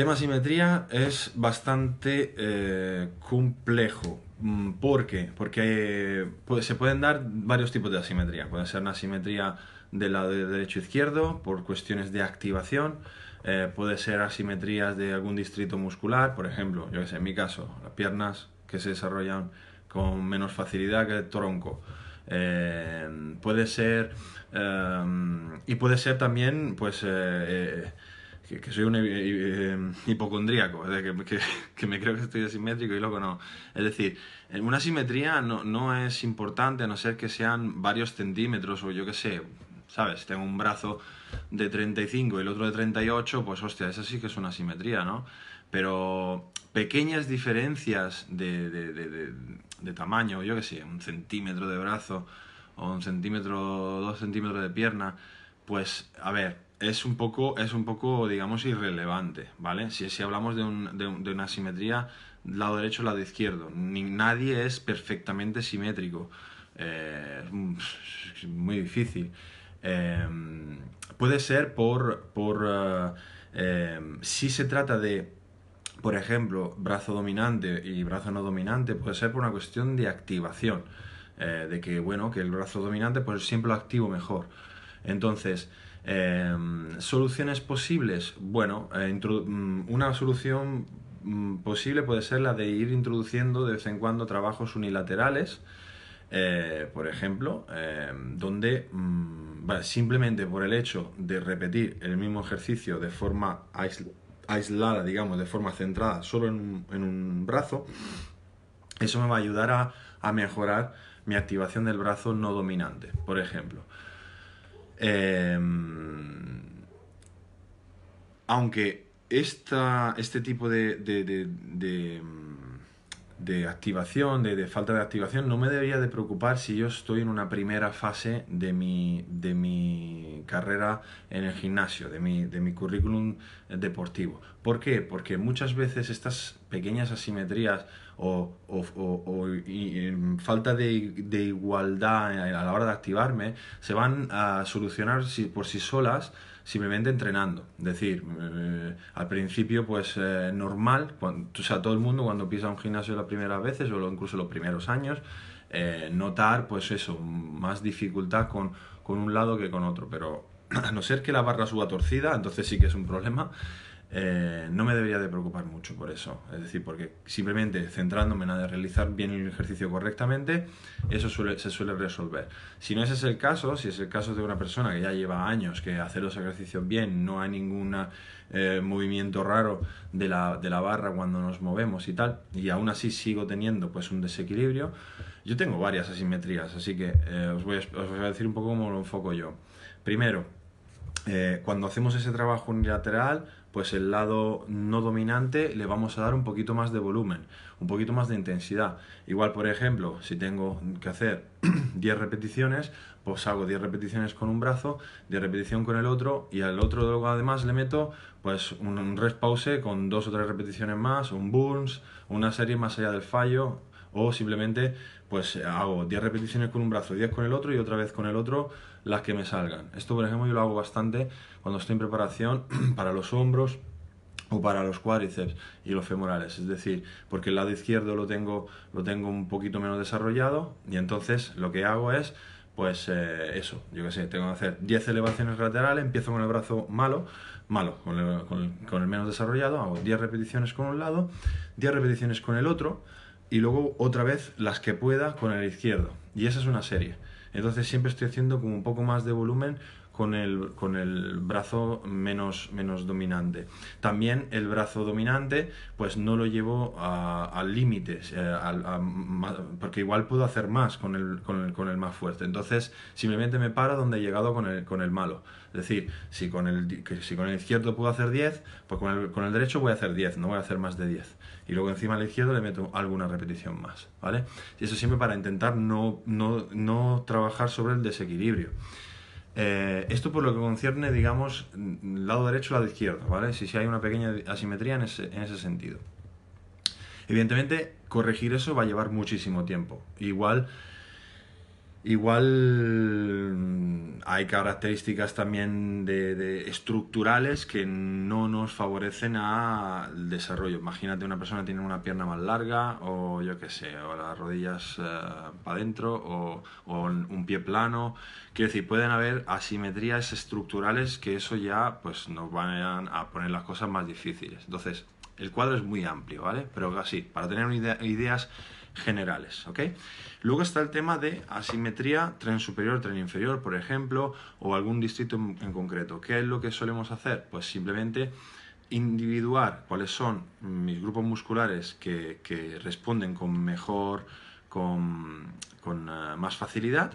tema simetría es bastante eh, complejo. Mm, ¿Por qué? Porque eh, pues, se pueden dar varios tipos de asimetría. Puede ser una asimetría del lado derecho-izquierdo por cuestiones de activación. Eh, puede ser asimetrías de algún distrito muscular, por ejemplo, yo que sé, en mi caso, las piernas que se desarrollan con menos facilidad que el tronco. puede ser y puede ser también pues que, soy un eh, hipocondríaco, que, me creo que estoy asimétrico y luego no. Es decir, una simetría no, no, es importante a no ser que sean varios centímetros o yo qué sé, ¿sabes? Tengo un brazo de 35 y el otro de 38, pues hostia, esa sí que es una simetría, ¿no? Pero pequeñas diferencias de, de, de, de tamaño, yo qué sé, un centímetro de brazo o un centímetro, dos centímetros de pierna, pues a ver, es un poco, es un poco digamos, irrelevante, ¿vale? Si, si hablamos de, un, de, una simetría lado derecho, lado izquierdo, ni, nadie es perfectamente simétrico. Eh, es muy difícil. Eh, puede ser por, por eh, si se trata de, por ejemplo, brazo dominante y brazo no dominante, puede ser por una cuestión de activación. de que, bueno, que el brazo dominante pues siempre lo activo mejor. Entonces, Em, ¿Soluciones posibles? Bueno, eh, mm, una solución mm, posible puede ser la de ir introduciendo de vez en cuando trabajos unilaterales, eh, por ejemplo, em, donde mm, simplemente por el hecho de repetir el mismo ejercicio de forma aislada, digamos, de forma centrada solo en un, brazo, eso me va a ayudar a mejorar mi activación del brazo no dominante, por ejemplo. Em, aunque esta, este tipo de, de, de, activación, de, falta de activación, no me debería de preocupar si yo estoy en una primera fase de mi, de mi carrera en el gimnasio, de mi, de mi currículum deportivo. ¿Por qué? Porque muchas veces estas pequeñas asimetrías o, falta de, igualdad a la hora de activarme se van a solucionar por sí solas simplemente entrenando. Es decir, eh, al principio, pues eh, normal, cuando, o sea, todo el mundo cuando pisa un gimnasio las primeras veces o incluso los primeros años, eh, notar, pues eso, más dificultad con, con un lado que con otro. Pero a no ser que la barra suba torcida, entonces sí que es un problema. Eh, no me debería de preocupar mucho por eso. Es decir, porque simplemente centrándome en realizar bien el ejercicio correctamente, eso se suele resolver. Si no ese es el caso, si es el caso de una persona que ya lleva años que hace los ejercicios bien, no hay ningún eh, movimiento raro de la, de la, barra cuando nos movemos y tal, y aún así sigo teniendo pues un desequilibrio, yo tengo varias asimetrías, así que eh, os voy a decir un poco cómo lo enfoco yo. Primero, cuando hacemos ese trabajo unilateral, pues el lado no dominante le vamos a dar un poquito más de volumen, un poquito más de intensidad. Igual, por ejemplo, si tengo que hacer 10 repeticiones, pues hago 10 repeticiones con un brazo, 10 repeticiones con el otro y al otro además le meto pues un rest pause con dos o tres repeticiones más, un burns, una serie más allá del fallo o simplemente pues hago 10 repeticiones con un brazo, 10 con el otro y otra vez con el otro las que me salgan. Esto, por ejemplo, yo lo hago bastante cuando estoy en preparación para los hombros o para los cuádriceps y los femorales, es decir, porque el lado izquierdo lo tengo, lo tengo un poquito menos desarrollado y entonces lo que hago es, pues eh, eso, yo que sé, tengo que hacer 10 elevaciones laterales, empiezo con el brazo malo, malo, con el, con el menos desarrollado, hago 10 repeticiones con un lado, 10 repeticiones con el otro y luego otra vez las que pueda con el izquierdo y esa es una serie. Entonces siempre estoy haciendo como un poco más de volumen con el, con el brazo menos, menos dominante. También el brazo dominante, pues no lo llevo al límite, eh, porque igual puedo hacer más con el, con, el, más fuerte. Entonces simplemente me para donde he llegado con el, con el malo. Es decir, si con el, si con el izquierdo puedo hacer 10, pues con el, con el derecho voy a hacer 10, no voy a hacer más de 10. Y luego encima al izquierdo le meto alguna repetición más, ¿vale? Y eso siempre para intentar no, no, no trabajar sobre el desequilibrio. Eh, esto por lo que concierne, digamos, lado derecho, lado izquierdo, ¿vale? Si, si hay una pequeña asimetría en ese, en ese sentido. Evidentemente, corregir eso va a llevar muchísimo tiempo. Igual Igual mm, hay características también de, estructurales que no nos favorecen al desarrollo. Imagínate una persona tiene una pierna más larga o yo qué sé, o las rodillas eh, para adentro o, o, un pie plano. Quiero decir, pueden haber asimetrías estructurales que eso ya pues nos van a poner las cosas más difíciles. Entonces, el cuadro es muy amplio, ¿vale? Pero así, para tener ideas generales, ¿ok? Luego está el tema de asimetría tren superior, tren inferior, por ejemplo, o algún distrito en, concreto. ¿Qué es lo que solemos hacer? Pues simplemente individuar cuáles son mis grupos musculares que, responden con mejor, con, eh, más facilidad,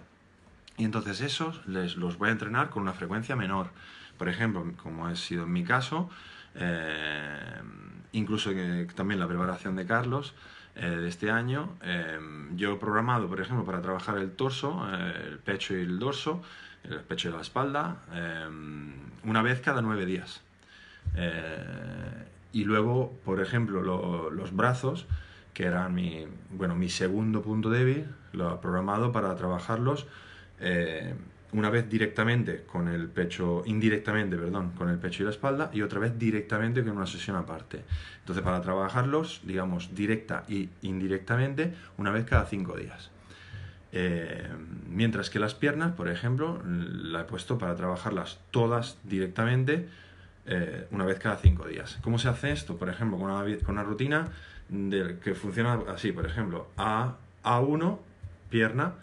y entonces esos les, los voy a entrenar con una frecuencia menor. Por ejemplo, como ha sido en mi caso, eh, incluso también la preparación de Carlos, eh, de este año, eh, yo he programado, por ejemplo, para trabajar el torso, eh, el pecho y el dorso, el pecho y la espalda, una vez cada nueve días. y luego, por ejemplo, los brazos, que eran mi, bueno, mi segundo punto débil, lo he programado para trabajarlos una vez directamente con el pecho, indirectamente, perdón, con el pecho y la espalda, y otra vez directamente con una sesión aparte. Entonces, para trabajarlos, digamos, directa y indirectamente, una vez cada cinco días. Eh, mientras que las piernas, por ejemplo, la he puesto para trabajarlas todas directamente eh, una vez cada cinco días. ¿Cómo se hace esto? Por ejemplo, con una, rutina que funciona así, por ejemplo, A, A1, pierna,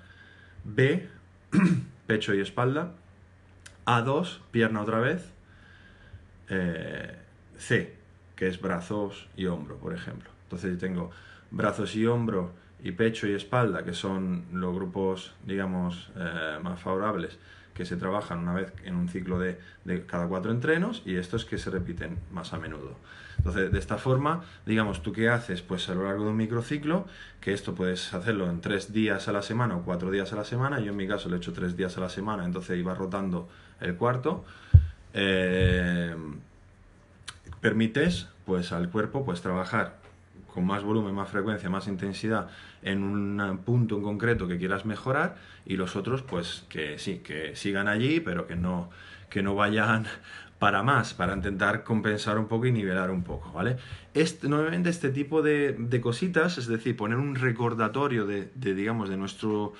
B, pecho y espalda. A2, pierna otra vez. Eh, C, que es brazos y hombro, por ejemplo. Entonces yo tengo brazos y hombro y pecho y espalda, que son los grupos, digamos, eh, más favorables, que se trabajan una vez en un ciclo de, de, cada cuatro entrenos, y estos que se repiten más a menudo. Entonces, de esta forma, digamos, ¿tú qué haces? Pues a lo largo de un microciclo, que esto puedes hacerlo en tres días a la semana o cuatro días a la semana, yo en mi caso lo he hecho tres días a la semana, entonces iba rotando el cuarto, eh, permites pues al cuerpo pues trabajar con más volumen, más frecuencia, más intensidad en un punto en concreto que quieras mejorar y los otros pues que sí, que sigan allí pero que no, que no vayan para más, para intentar compensar un poco y nivelar un poco, ¿vale? Este, nuevamente este tipo de, cositas, es decir, poner un recordatorio de, digamos, de nuestro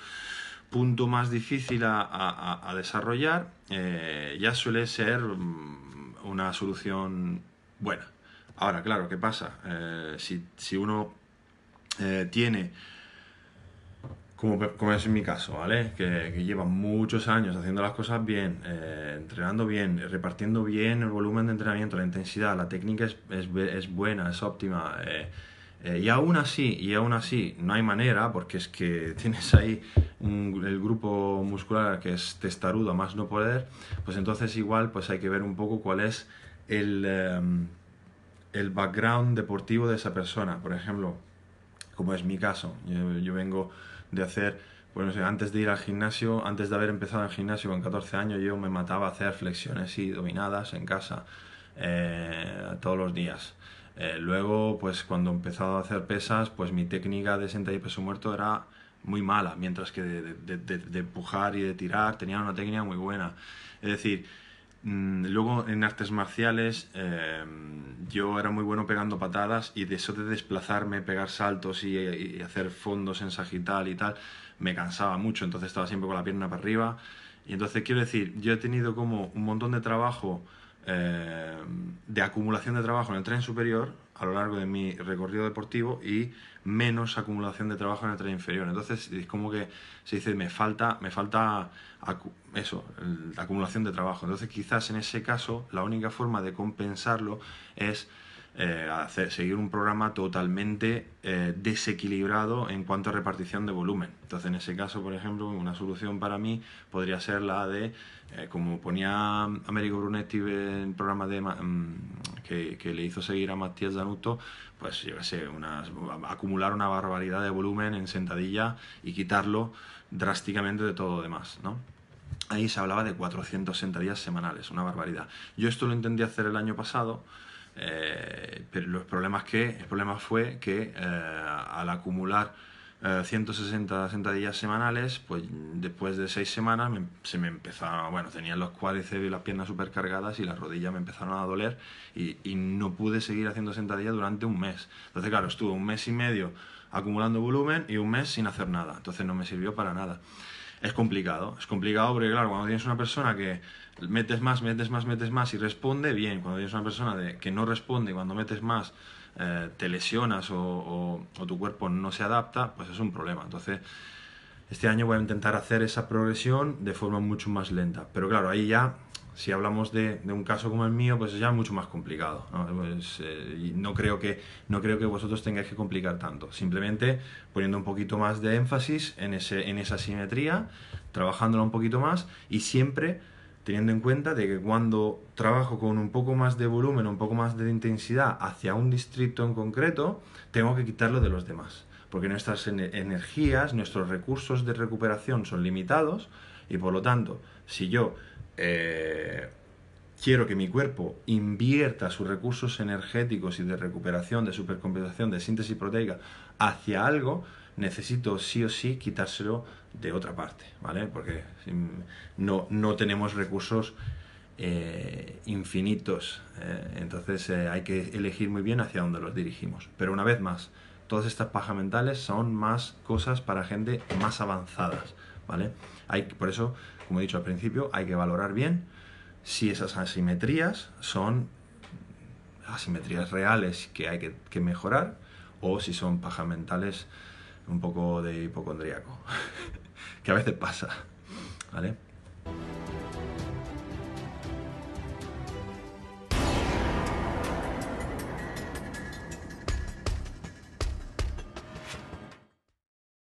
punto más difícil a, desarrollar, eh, ya suele ser mm, una solución buena. Ahora, claro, ¿qué pasa? Eh, si, si, uno eh, tiene como, es en mi caso, ¿vale? Que, lleva muchos años haciendo las cosas bien, eh, entrenando bien, repartiendo bien el volumen de entrenamiento, la intensidad, la técnica es, es, es buena, es óptima. Y aún así, y aún así, no hay manera, porque es que tienes ahí el grupo muscular que es testarudo a más no poder, pues entonces igual pues hay que ver un poco cuál es el, em, el background deportivo de esa persona. Por ejemplo, como es mi caso, yo, vengo de hacer, bueno, antes de ir al gimnasio, antes de haber empezado el gimnasio con 14 años, yo me mataba a hacer flexiones y dominadas en casa eh, todos los días. Eh, luego, pues cuando he empezado a hacer pesas, pues mi técnica de sentadilla y peso muerto era muy mala, mientras que de, de, empujar y de tirar tenía una técnica muy buena. Es decir, luego en artes marciales eh, yo era muy bueno pegando patadas y de eso de desplazarme, pegar saltos y, hacer fondos en sagital y tal, me cansaba mucho, entonces estaba siempre con la pierna para arriba. Y entonces quiero decir, yo he tenido como un montón de trabajo, eh, de acumulación de trabajo en el tren superior a lo largo de mi recorrido deportivo y menos acumulación de trabajo en el tren inferior. Entonces es como que se dice, me falta, me falta eso, la acumulación de trabajo. Entonces quizás en ese caso la única forma de compensarlo es eh, seguir un programa totalmente eh, desequilibrado en cuanto a repartición de volumen. Entonces, en ese caso, por ejemplo, una solución para mí podría ser la de, eh, como ponía Américo Brunetti en el programa de, mm, que, le hizo seguir a Matías Danuto, pues yo sé, acumular una barbaridad de volumen en sentadilla y quitarlo drásticamente de todo lo demás, ¿no? Ahí se hablaba de 400 sentadillas semanales, una barbaridad. Yo esto lo intenté hacer el año pasado, eh, pero los problemas que, el problema fue que eh, al acumular 160 sentadillas semanales, pues después de seis semanas se me empezaron, bueno, tenía los cuádriceps y las piernas súper cargadas y las rodillas me empezaron a doler y, y, no pude seguir haciendo sentadillas durante un mes. Entonces, claro, estuve un mes y medio acumulando volumen y un mes sin hacer nada. Entonces no me sirvió para nada. Es complicado, es complicado porque, claro, cuando tienes una persona que metes más, metes más, metes más y responde, bien. Cuando tienes una persona de, que no responde cuando metes más eh, te lesionas o, tu cuerpo no se adapta, pues es un problema. Entonces, este año voy a intentar hacer esa progresión de forma mucho más lenta. Pero claro, ahí ya, si hablamos de, un caso como el mío, pues es ya mucho más complicado. ¿no? Pues, eh, no creo, que, no creo que vosotros tengáis que complicar tanto. Simplemente poniendo un poquito más de énfasis en, ese, en esa simetría, trabajándola un poquito más y siempre teniendo en cuenta de que cuando trabajo con un poco más de volumen, un poco más de intensidad hacia un distrito en concreto, tengo que quitarlo de los demás, porque nuestras energías, nuestros recursos de recuperación son limitados y por lo tanto, si yo eh, quiero que mi cuerpo invierta sus recursos energéticos y de recuperación, de supercompensación, de síntesis proteica hacia algo, necesito sí o sí quitárselo de otra parte, ¿vale? Porque no, no tenemos recursos eh, infinitos, eh, entonces hay que elegir muy bien hacia dónde los dirigimos. Pero una vez más, todas estas pajas mentales son más cosas para gente más avanzadas, ¿vale? Hay, por eso, como he dicho al principio, hay que valorar bien si esas asimetrías son asimetrías reales que hay que, mejorar o si son pajas mentales un poco de hipocondríaco, que a veces pasa, ¿vale?